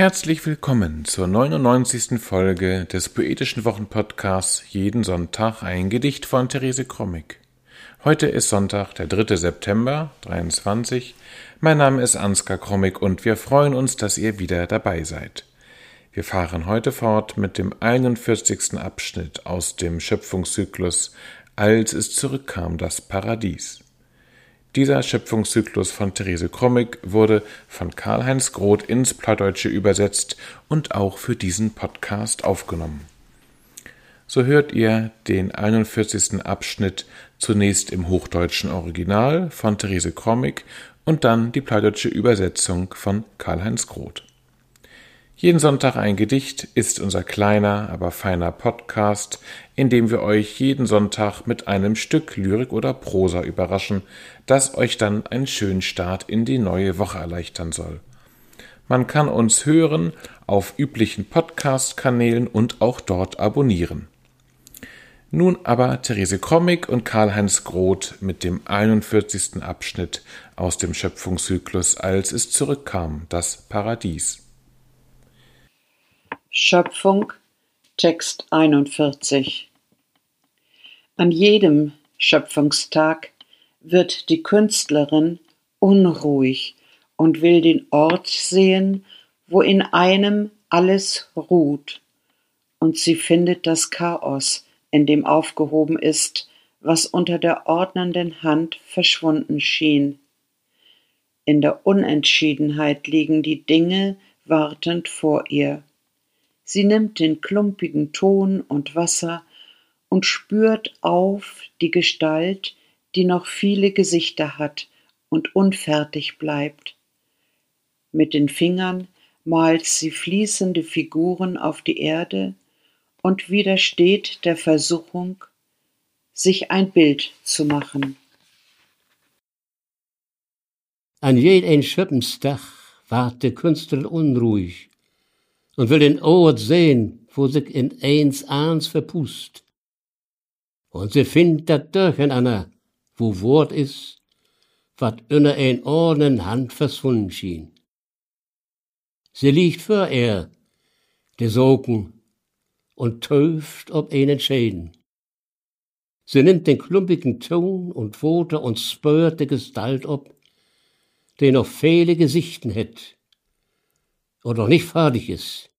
Herzlich willkommen zur 99. Folge des Poetischen Wochenpodcasts Jeden Sonntag ein Gedicht von Therese Krommig. Heute ist Sonntag, der 3. September 23. Mein Name ist Ansgar Krommig und wir freuen uns, dass ihr wieder dabei seid. Wir fahren heute fort mit dem 41. Abschnitt aus dem Schöpfungszyklus Als es zurückkam, das Paradies. Dieser Schöpfungszyklus von Therese Krommig wurde von Karl-Heinz Groth ins Plattdeutsche übersetzt und auch für diesen Podcast aufgenommen. So hört ihr den 41. Abschnitt zunächst im hochdeutschen Original von Therese Krommig und dann die plattdeutsche Übersetzung von Karl-Heinz Groth. Jeden Sonntag ein Gedicht ist unser kleiner, aber feiner Podcast, in dem wir euch jeden Sonntag mit einem Stück Lyrik oder Prosa überraschen, das euch dann einen schönen Start in die neue Woche erleichtern soll. Man kann uns hören auf üblichen Podcast-Kanälen und auch dort abonnieren. Nun aber Therese Krommig und Karl-Heinz Groth mit dem 41. Abschnitt aus dem Schöpfungszyklus Als es zurückkam, das Paradies. Schöpfung, Text 41 An jedem Schöpfungstag wird die Künstlerin unruhig und will den Ort sehen, wo in einem alles ruht, und sie findet das Chaos, in dem aufgehoben ist, was unter der ordnenden Hand verschwunden schien. In der Unentschiedenheit liegen die Dinge wartend vor ihr. Sie nimmt den klumpigen Ton und Wasser und spürt auf die Gestalt, die noch viele Gesichter hat und unfertig bleibt. Mit den Fingern malt sie fließende Figuren auf die Erde und widersteht der Versuchung, sich ein Bild zu machen. An jeden Schöppenstag ward der Künstler unruhig und will den Ort sehen, wo sich in eins Ahns verpust. Und sie findet dat Durcheinander, wo Wort is, wat inner ein Ordnen Hand verschwunden schien. Sie liegt vor er, de Soken, und töft ob einen Schäden. Sie nimmt den klumpigen Ton und Worte und spürt de Gestalt ob, den noch viele Gesichten hätt und noch nicht fertig is.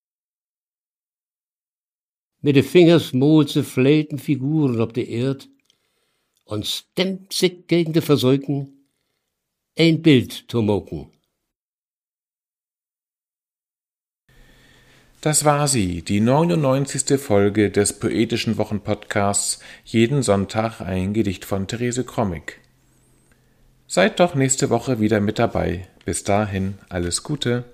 Mit de Fingers malt sie fläten Figuren ob de Erd und stemmt sich gegen de Versäuken, ein Bild zu moken. Das war sie, die 99. Folge des Poetischen Wochenpodcasts Jeden Sonntag ein Gedicht von Therese Krommig. Seid doch nächste Woche wieder mit dabei. Bis dahin alles Gute.